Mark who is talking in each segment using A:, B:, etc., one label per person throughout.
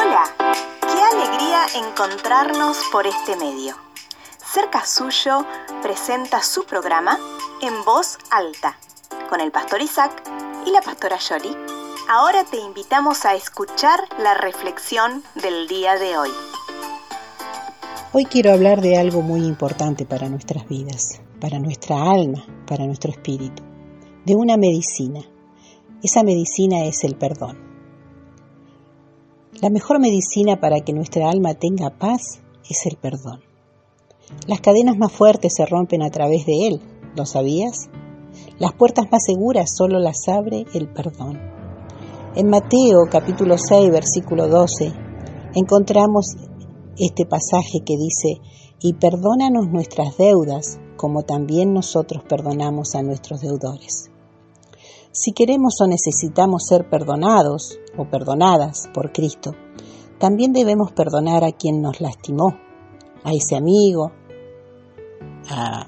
A: Hola, qué alegría encontrarnos por este medio. Cerca Suyo presenta su programa en voz alta con el pastor Isaac y la pastora Yoli. Ahora te invitamos a escuchar la reflexión del día de hoy.
B: Hoy quiero hablar de algo muy importante para nuestras vidas, para nuestra alma, para nuestro espíritu, de una medicina. Esa medicina es el perdón. La mejor medicina para que nuestra alma tenga paz es el perdón. Las cadenas más fuertes se rompen a través de él, ¿lo sabías? Las puertas más seguras solo las abre el perdón. En Mateo capítulo 6 versículo 12 encontramos este pasaje que dice, y perdónanos nuestras deudas como también nosotros perdonamos a nuestros deudores. Si queremos o necesitamos ser perdonados o perdonadas por Cristo, también debemos perdonar a quien nos lastimó, a ese amigo, a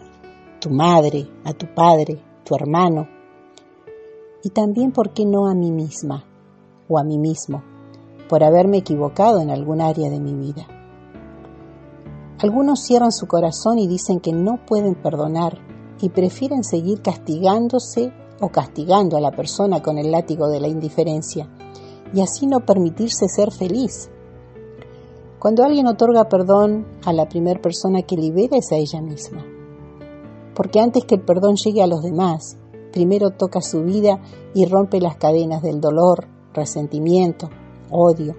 B: tu madre, a tu padre, tu hermano, y también, ¿por qué no a mí misma o a mí mismo, por haberme equivocado en algún área de mi vida? Algunos cierran su corazón y dicen que no pueden perdonar y prefieren seguir castigándose o castigando a la persona con el látigo de la indiferencia y así no permitirse ser feliz. Cuando alguien otorga perdón a la primera persona que libera es a ella misma. Porque antes que el perdón llegue a los demás, primero toca su vida y rompe las cadenas del dolor, resentimiento, odio.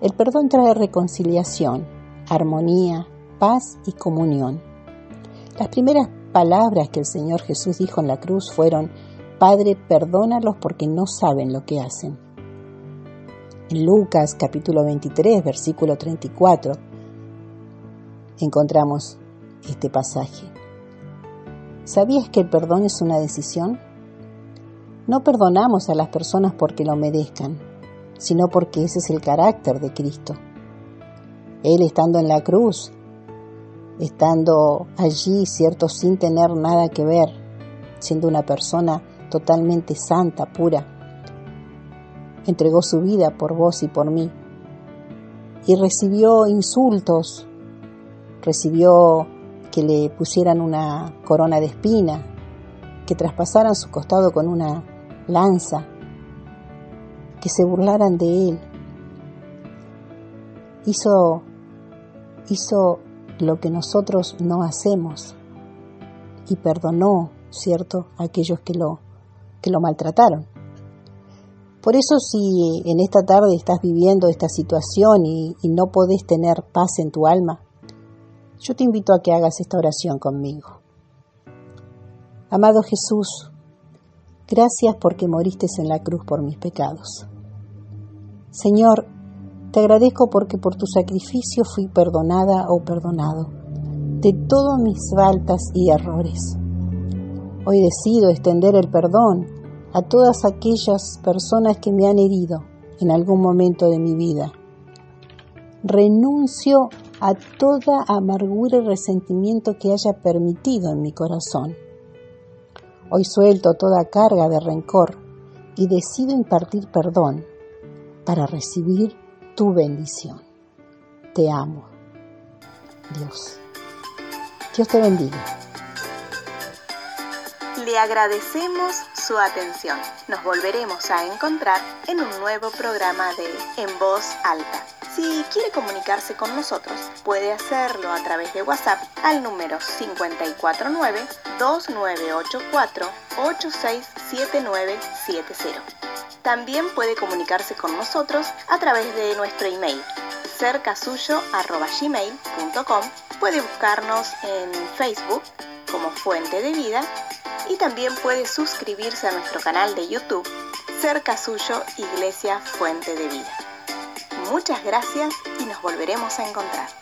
B: El perdón trae reconciliación, armonía, paz y comunión. Las primeras palabras que el Señor Jesús dijo en la cruz fueron, Padre, perdónalos porque no saben lo que hacen. En Lucas capítulo 23, versículo 34, encontramos este pasaje. ¿Sabías que el perdón es una decisión? No perdonamos a las personas porque lo merezcan, sino porque ese es el carácter de Cristo. Él estando en la cruz estando allí, ¿cierto?, sin tener nada que ver, siendo una persona totalmente santa, pura. Entregó su vida por vos y por mí. Y recibió insultos, recibió que le pusieran una corona de espina, que traspasaran su costado con una lanza, que se burlaran de él. Hizo, hizo lo que nosotros no hacemos y perdonó, ¿cierto?, a aquellos que lo, que lo maltrataron. Por eso si en esta tarde estás viviendo esta situación y, no podés tener paz en tu alma, yo te invito a que hagas esta oración conmigo. Amado Jesús, gracias porque moriste en la cruz por mis pecados. Señor, te agradezco porque por tu sacrificio fui perdonada o perdonado de todos mis faltas y errores. Hoy decido extender el perdón a todas aquellas personas que me han herido en algún momento de mi vida. Renuncio a toda amargura y resentimiento que haya permitido en mi corazón. Hoy suelto toda carga de rencor y decido impartir perdón para recibir tu bendición. Te amo, Dios. Dios te bendiga.
A: Le agradecemos su atención. Nos volveremos a encontrar en un nuevo programa de En Voz Alta. Si quiere comunicarse con nosotros, puede hacerlo a través de WhatsApp al número 549-2984-867970. También puede comunicarse con nosotros a través de nuestro email cercasuyo.gmail.com Puede buscarnos en Facebook como Fuente de Vida y también puede suscribirse a nuestro canal de YouTube Cerca Suyo Iglesia Fuente de Vida. Muchas gracias y nos volveremos a encontrar.